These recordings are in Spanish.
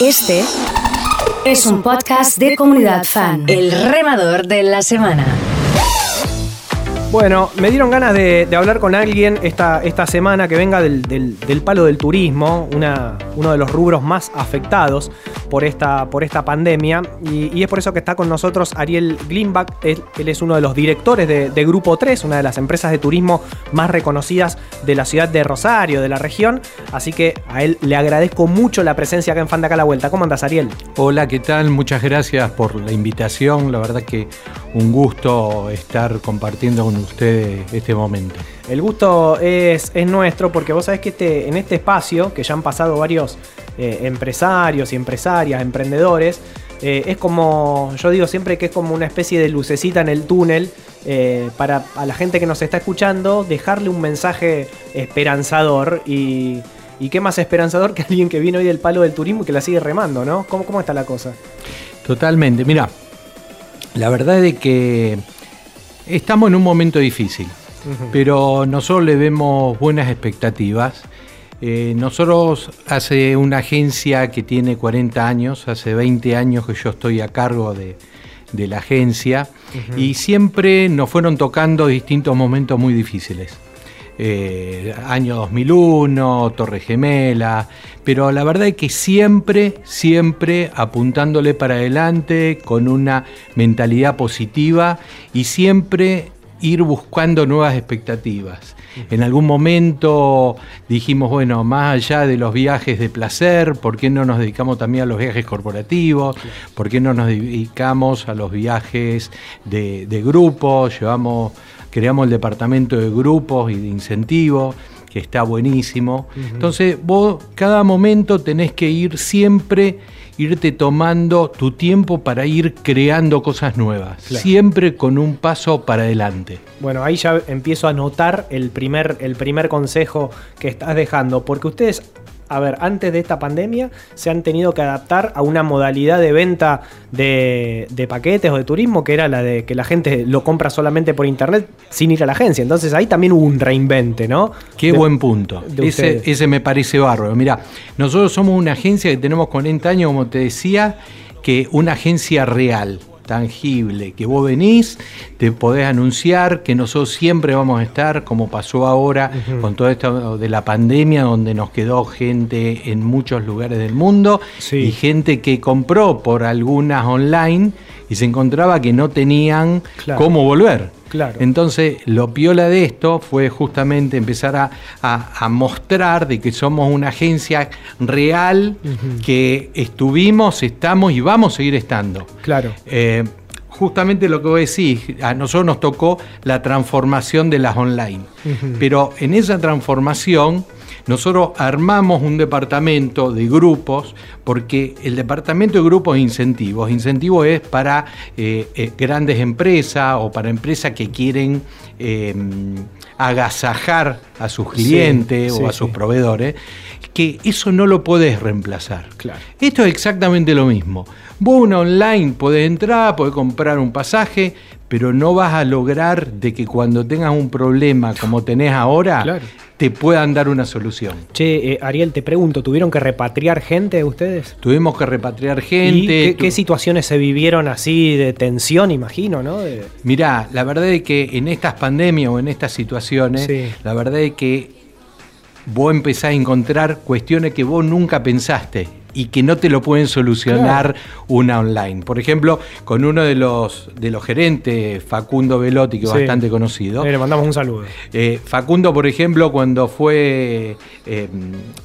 Este es un podcast de comunidad fan. El remador de la semana. Bueno, me dieron ganas de, hablar con alguien esta, esta semana que venga del, palo del turismo, uno de los rubros más afectados por esta, por esta pandemia. Y, es por eso que está con nosotros Ariel Glimbach. Él, es uno de los directores de, Grupo 3, una de las empresas de turismo más reconocidas de la ciudad de Rosario, de la región. Así que a él le agradezco mucho la presencia acá en Fan Acá la Vuelta. ¿Cómo andas, Ariel? Hola, ¿qué tal? Muchas gracias por la invitación. La verdad que un gusto estar compartiendo con ustedes este momento. El gusto es, es nuestro porque vos sabés que este, en este espacio, que ya han pasado varios eh, empresarios y empresarias, emprendedores, eh, es como, yo digo siempre que es como una especie de lucecita en el túnel eh, para a la gente que nos está escuchando, dejarle un mensaje esperanzador y, y qué más esperanzador que alguien que viene hoy del palo del turismo y que la sigue remando, ¿no? ¿Cómo, cómo está la cosa? Totalmente, mira, la verdad es que estamos en un momento difícil, pero nosotros le vemos buenas expectativas. Eh, nosotros hace una agencia que tiene 40 años, hace 20 años que yo estoy a cargo de, la agencia y siempre nos fueron tocando distintos momentos muy difíciles. Eh, año 2001, Torre Gemela, pero la verdad es que siempre, siempre apuntándole para adelante con una mentalidad positiva y siempre ir buscando nuevas expectativas. En algún momento dijimos, bueno, más allá de los viajes de placer, ¿por qué no nos dedicamos también a los viajes corporativos? ¿Por qué no nos dedicamos a los viajes de, de grupos? Llevamos creamos el departamento de grupos y de incentivos, que está buenísimo. Entonces, vos cada momento tenés que ir siempre, irte tomando tu tiempo para ir creando cosas nuevas, siempre con un paso para adelante. Bueno, ahí ya empiezo a notar el primer, el primer consejo que estás dejando, porque ustedes a ver, antes de esta pandemia se han tenido que adaptar a una modalidad de venta de, paquetes o de turismo que era la de que la gente lo compra solamente por internet sin ir a la agencia. Entonces ahí también hubo un reinvente, ¿no? Qué buen punto. Ese, ese, me parece bárbaro. Mira, nosotros somos una agencia que tenemos 40 años, como te decía, que una agencia real tangible, que vos venís, te podés anunciar que nosotros siempre vamos a estar, como pasó ahora con todo esto de la pandemia, donde nos quedó gente en muchos lugares del mundo y gente que compró por algunas online y se encontraba que no tenían cómo volver. Entonces, lo piola de esto fue justamente empezar a, mostrar de que somos una agencia real, que estuvimos, estamos y vamos a seguir estando. Claro. Eh, justamente lo que vos decís, a nosotros nos tocó la transformación de las online. Pero en esa transformación nosotros armamos un departamento de grupos, porque el departamento de grupos de incentivos, incentivo es para eh, eh, grandes empresas o para empresas que quieren em, agasajar a sus clientes o a sus proveedores, que eso no lo podés reemplazar. Claro. Esto es exactamente lo mismo. Vos una online podés entrar, podés comprar un pasaje, pero no vas a lograr de que cuando tengas un problema como tenés ahora, te puedan dar una solución. Che, eh, Ariel, te pregunto, ¿tuvieron que repatriar gente ustedes? Tuvimos que repatriar gente. ¿Y qué, situaciones se vivieron así de tensión, imagino, no? Mirá, la verdad es que en estas pandemias o en estas situaciones, la verdad es que vos empezás a encontrar cuestiones que vos nunca pensaste y que no te lo pueden solucionar una online. Por ejemplo, con uno de los, de los gerentes, Facundo Velotti, que es bastante conocido. le mandamos un saludo. Eh, Facundo, por ejemplo, cuando fue eh,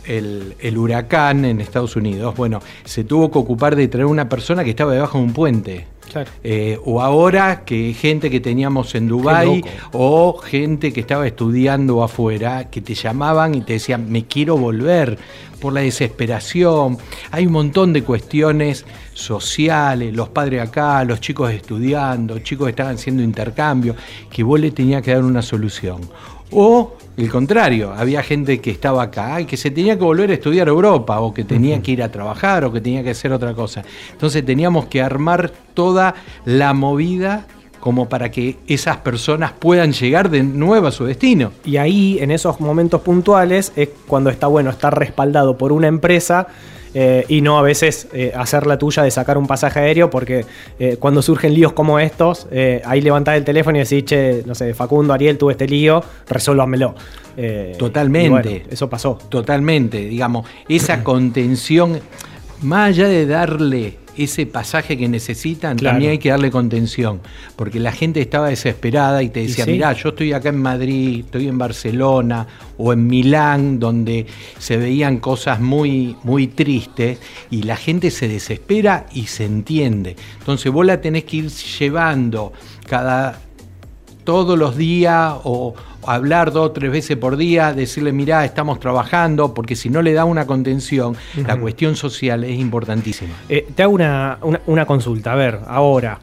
el, el, huracán en Estados Unidos, bueno, se tuvo que ocupar de traer una persona que estaba debajo de un puente. Eh, o ahora que gente que teníamos en Dubái o gente que estaba estudiando afuera, que te llamaban y te decían, me quiero volver por la desesperación. Hay un montón de cuestiones sociales, los padres acá, los chicos estudiando, chicos que estaban haciendo intercambio, que vos le tenías que dar una solución. O el contrario, había gente que estaba acá y que se tenía que volver a estudiar Europa o que tenía que ir a trabajar o que tenía que hacer otra cosa. Entonces teníamos que armar toda la movida como para que esas personas puedan llegar de nuevo a su destino. Y ahí, en esos momentos puntuales, es cuando está bueno estar respaldado por una empresa eh, y no a veces eh, hacer la tuya de sacar un pasaje aéreo, porque eh, cuando surgen líos como estos, ahí levantás el teléfono y decís, che, no sé, Facundo, Ariel, tuve este lío, resuélvamelo. Totalmente. eso pasó. Totalmente, digamos, esa contención, más allá de darle ese pasaje que necesitan, también hay que darle contención, porque la gente estaba desesperada y te decía, mirá, yo estoy acá en Madrid, estoy en Barcelona o en Milán, donde se veían cosas muy, muy tristes, y la gente se desespera y se entiende. Entonces vos la tenés que ir llevando cada todos los días o hablar dos o tres veces por día, decirle, mirá, estamos trabajando, porque si no le da una contención, la cuestión social es importantísima. Eh, te hago una, consulta, a ver, ahora,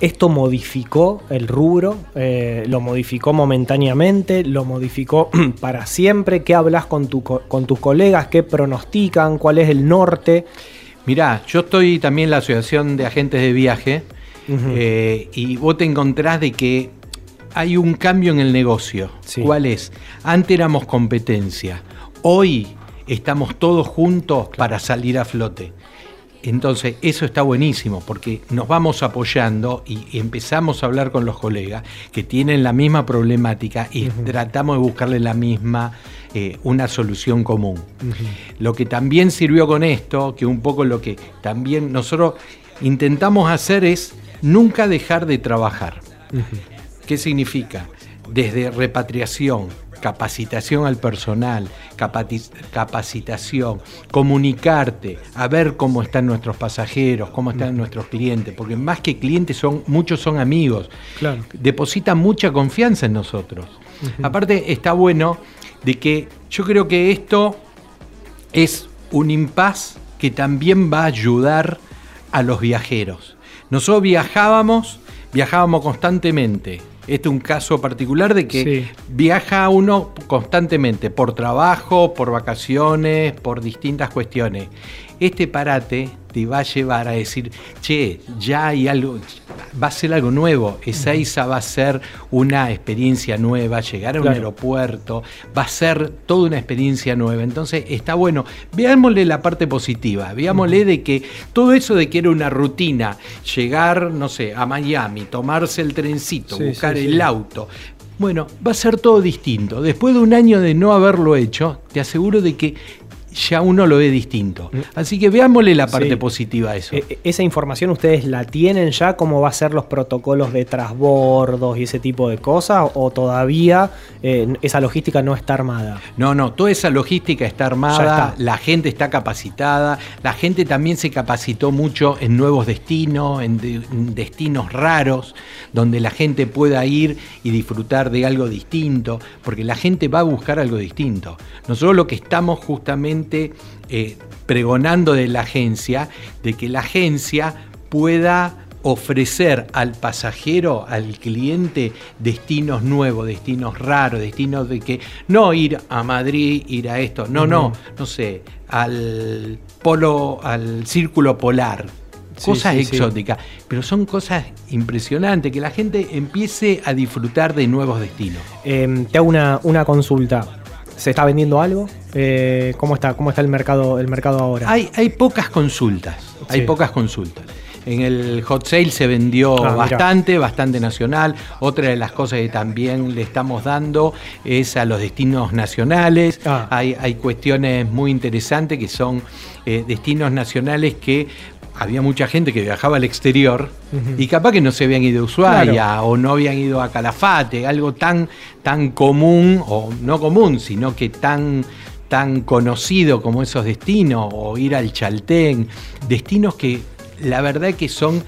¿esto modificó el rubro? Eh, ¿Lo modificó momentáneamente? ¿Lo modificó para siempre? ¿Qué hablas con, tu, con tus colegas? ¿Qué pronostican? ¿Cuál es el norte? Mirá, yo estoy también en la Asociación de Agentes de Viaje. Eh, y vos te encontrás de que hay un cambio en el negocio. ¿Cuál es? Antes éramos competencia. Hoy estamos todos juntos para salir a flote. Entonces, eso está buenísimo porque nos vamos apoyando y empezamos a hablar con los colegas que tienen la misma problemática y tratamos de buscarle la misma, eh, una solución común. Lo que también sirvió con esto, que un poco lo que también nosotros intentamos hacer es nunca dejar de trabajar. ¿Qué significa? Desde repatriación, capacitación al personal, capacitación, comunicarte, a ver cómo están nuestros pasajeros, cómo están nuestros clientes, porque más que clientes son muchos son amigos. Claro. Depositan mucha confianza en nosotros. Aparte está bueno de que yo creo que esto es un impas que también va a ayudar a los viajeros. Nosotros viajábamos, viajábamos constantemente este es un caso particular de que viaja uno constantemente por trabajo, por vacaciones, por distintas cuestiones. Este parate te va a llevar a decir, che, ya hay algo, va a ser algo nuevo. Ezeiza va a ser una experiencia nueva, llegar a un aeropuerto, va a ser toda una experiencia nueva. Entonces está bueno, veámosle la parte positiva, veámosle de que todo eso de que era una rutina, llegar, no sé, a Miami, tomarse el trencito, buscar el auto, bueno, va a ser todo distinto. Después de un año de no haberlo hecho, te aseguro de que ya uno lo ve distinto. Mm. Así que veámosle la parte positiva a eso. E, e, ¿Esa información ustedes la tienen ya? ¿Cómo va a ser los protocolos de trasbordos y ese tipo de cosas? ¿O todavía eh, esa logística no está armada? No, no, toda esa logística está armada, la gente está capacitada, la gente también se capacitó mucho en nuevos destinos, en, en destinos raros, donde la gente pueda ir y disfrutar de algo distinto, porque la gente va a buscar algo distinto. Nosotros lo que estamos justamente eh, pregonando de la agencia, de que la agencia pueda ofrecer al pasajero, al cliente, destinos nuevos, destinos raros, destinos de que no ir a Madrid, ir a esto, no, no, no sé, al polo, al círculo polar, cosas exóticas, pero son cosas impresionantes, que la gente empiece a disfrutar de nuevos destinos. Em, te hago una, una consulta. ¿Se está vendiendo algo? Eh, ¿cómo, está, ¿Cómo está el mercado, el mercado ahora? Hay, hay pocas consultas. Hay pocas consultas. En el hot sale se vendió ah, bastante, bastante nacional. Otra de las cosas que también le estamos dando es a los destinos nacionales. Ah. Hay, hay, cuestiones muy interesantes que son eh, destinos nacionales que había mucha gente que viajaba al exterior y capaz que no se habían ido a Ushuaia o no habían ido a Calafate, algo tan, tan común, o no común, sino que tan, tan conocido como esos destinos, o ir al Chaltén, destinos que la verdad que son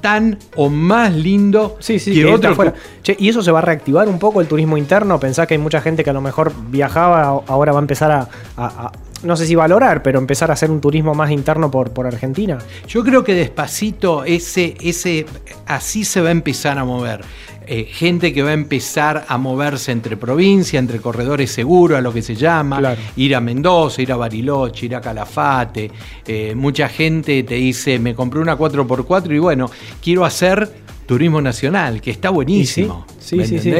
tan o más lindos sí, sí, que, otros. ¿Y eso se va a reactivar un poco el turismo interno? ¿Pensás que hay mucha gente que a lo mejor viajaba, ahora va a empezar a no sé si valorar, pero empezar a hacer un turismo más interno por, por Argentina? Yo creo que despacito ese, ese, así se va a empezar a mover. Eh, gente que va a empezar a moverse entre provincias, entre corredores seguros, a lo que se llama, ir a Mendoza, ir a Bariloche, ir a Calafate. Eh, mucha gente te dice, me compré una 4x4 y bueno, quiero hacer turismo nacional, que está buenísimo. sí, sí, sí,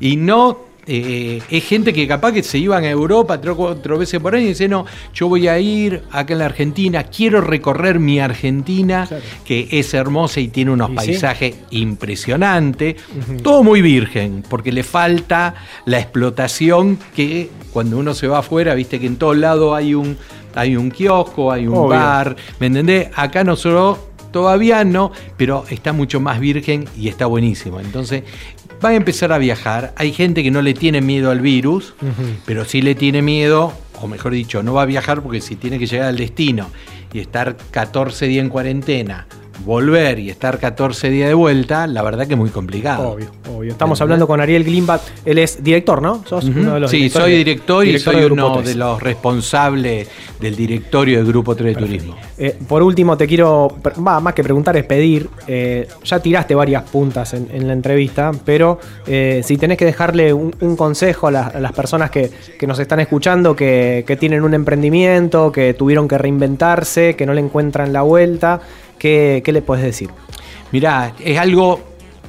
Y no eh, es gente que capaz que se iban a Europa tres o cuatro veces por año y dice, no, yo voy a ir acá en la Argentina, quiero recorrer mi Argentina, que es hermosa y tiene unos paisajes impresionantes, todo muy virgen, porque le falta la explotación que cuando uno se va afuera, viste que en todos lados hay un, hay un kiosco, hay un bar, ¿me entendés? Acá nosotros todavía no, pero está mucho más virgen y está buenísimo. Entonces, va a empezar a viajar. Hay gente que no le tiene miedo al virus, pero sí le tiene miedo, o mejor dicho, no va a viajar porque si tiene que llegar al destino y estar 14 días en cuarentena volver y estar 14 días de vuelta, la verdad que es muy complicado. Obvio, obvio. Estamos hablando con Ariel Glimbat, él es director, ¿no? ¿Sos uno de los sí, soy director y soy uno de los responsables del directorio del Grupo 3 de Turismo. Eh, por último, te quiero, más que preguntar, es pedir, eh, ya tiraste varias puntas en, la entrevista, pero eh, si tenés que dejarle un, consejo a, las personas que, nos están escuchando, que, que tienen un emprendimiento, que tuvieron que reinventarse, que no le encuentran la vuelta, ¿Qué, le puedes decir? Mirá, es algo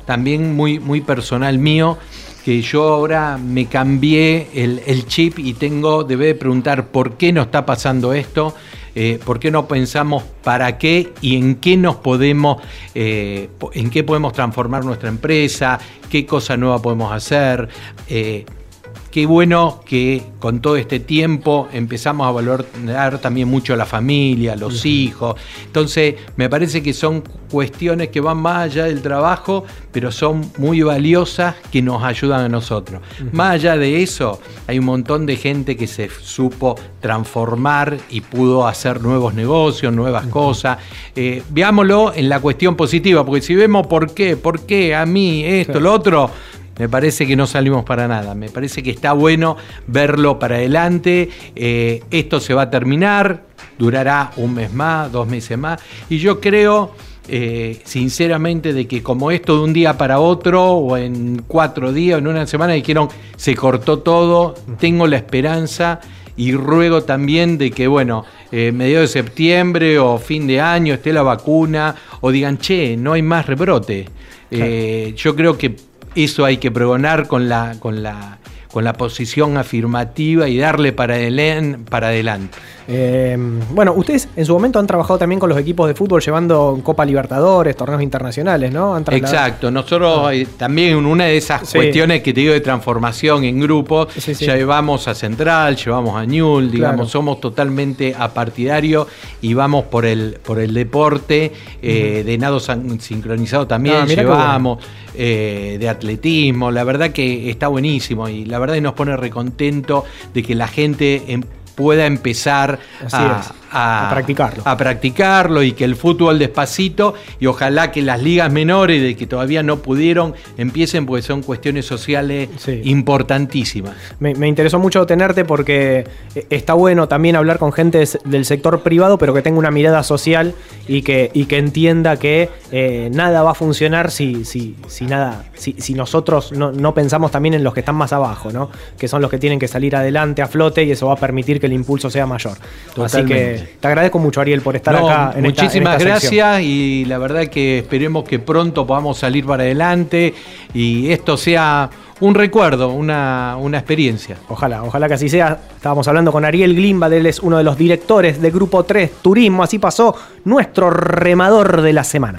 también muy, muy personal mío que yo ahora me cambié el, chip y tengo, debe de preguntar por qué nos está pasando esto, eh, por qué no pensamos para qué y en qué nos podemos, eh, en qué podemos transformar nuestra empresa, qué cosa nueva podemos hacer. Eh, Qué bueno que con todo este tiempo empezamos a valorar también mucho a la familia, a los hijos. Entonces, me parece que son cuestiones que van más allá del trabajo, pero son muy valiosas que nos ayudan a nosotros. Más allá de eso, hay un montón de gente que se supo transformar y pudo hacer nuevos negocios, nuevas cosas. Eh, veámoslo en la cuestión positiva, porque si vemos por qué, por qué a mí esto, lo otro, me parece que no salimos para nada. Me parece que está bueno verlo para adelante. Eh, esto se va a terminar, durará un mes más, dos meses más. Y yo creo, eh, sinceramente, de que como esto de un día para otro, o en cuatro días, o en una semana, dijeron se cortó todo, tengo la esperanza y ruego también de que, bueno, eh, medio de septiembre o fin de año esté la vacuna, o digan, che, no hay más rebrote. yo creo que eso hay que pregonar con la, con la, con la posición afirmativa y darle para, para adelante. Eh, bueno, ustedes en su momento han trabajado también con los equipos de fútbol llevando Copa Libertadores, torneos internacionales, ¿no? Exacto, nosotros ah. eh, también una de esas cuestiones que te digo de transformación en grupo, ya llevamos a Central, llevamos a Ñul, digamos, somos totalmente apartidarios y vamos por el, por el deporte, eh, de nado sincronizado también, ah, llevamos. De atletismo, la verdad que está buenísimo y la verdad que nos pone recontento de que la gente em, pueda empezar a, practicarlo. a practicarlo y que el fútbol despacito y ojalá que las ligas menores de que todavía no pudieron empiecen porque son cuestiones sociales importantísimas. Me, interesó mucho tenerte porque eh, está bueno también hablar con gente del sector privado pero que tenga una mirada social y que, y que entienda que eh, nada va a funcionar si, si, si nada, si, si nosotros no, no, pensamos también en los que están más abajo, ¿no? que son los que tienen que salir adelante a flote y eso va a permitir que el impulso sea mayor. Así que te agradezco mucho, Ariel, por estar acá. En muchísimas gracias y la verdad que esperemos que pronto podamos salir para adelante y esto sea un recuerdo, una, una, experiencia. Ojalá, ojalá que así sea. Estábamos hablando con Ariel Glimba, él es uno de los directores de Grupo 3 Turismo. Así pasó nuestro remador de la semana.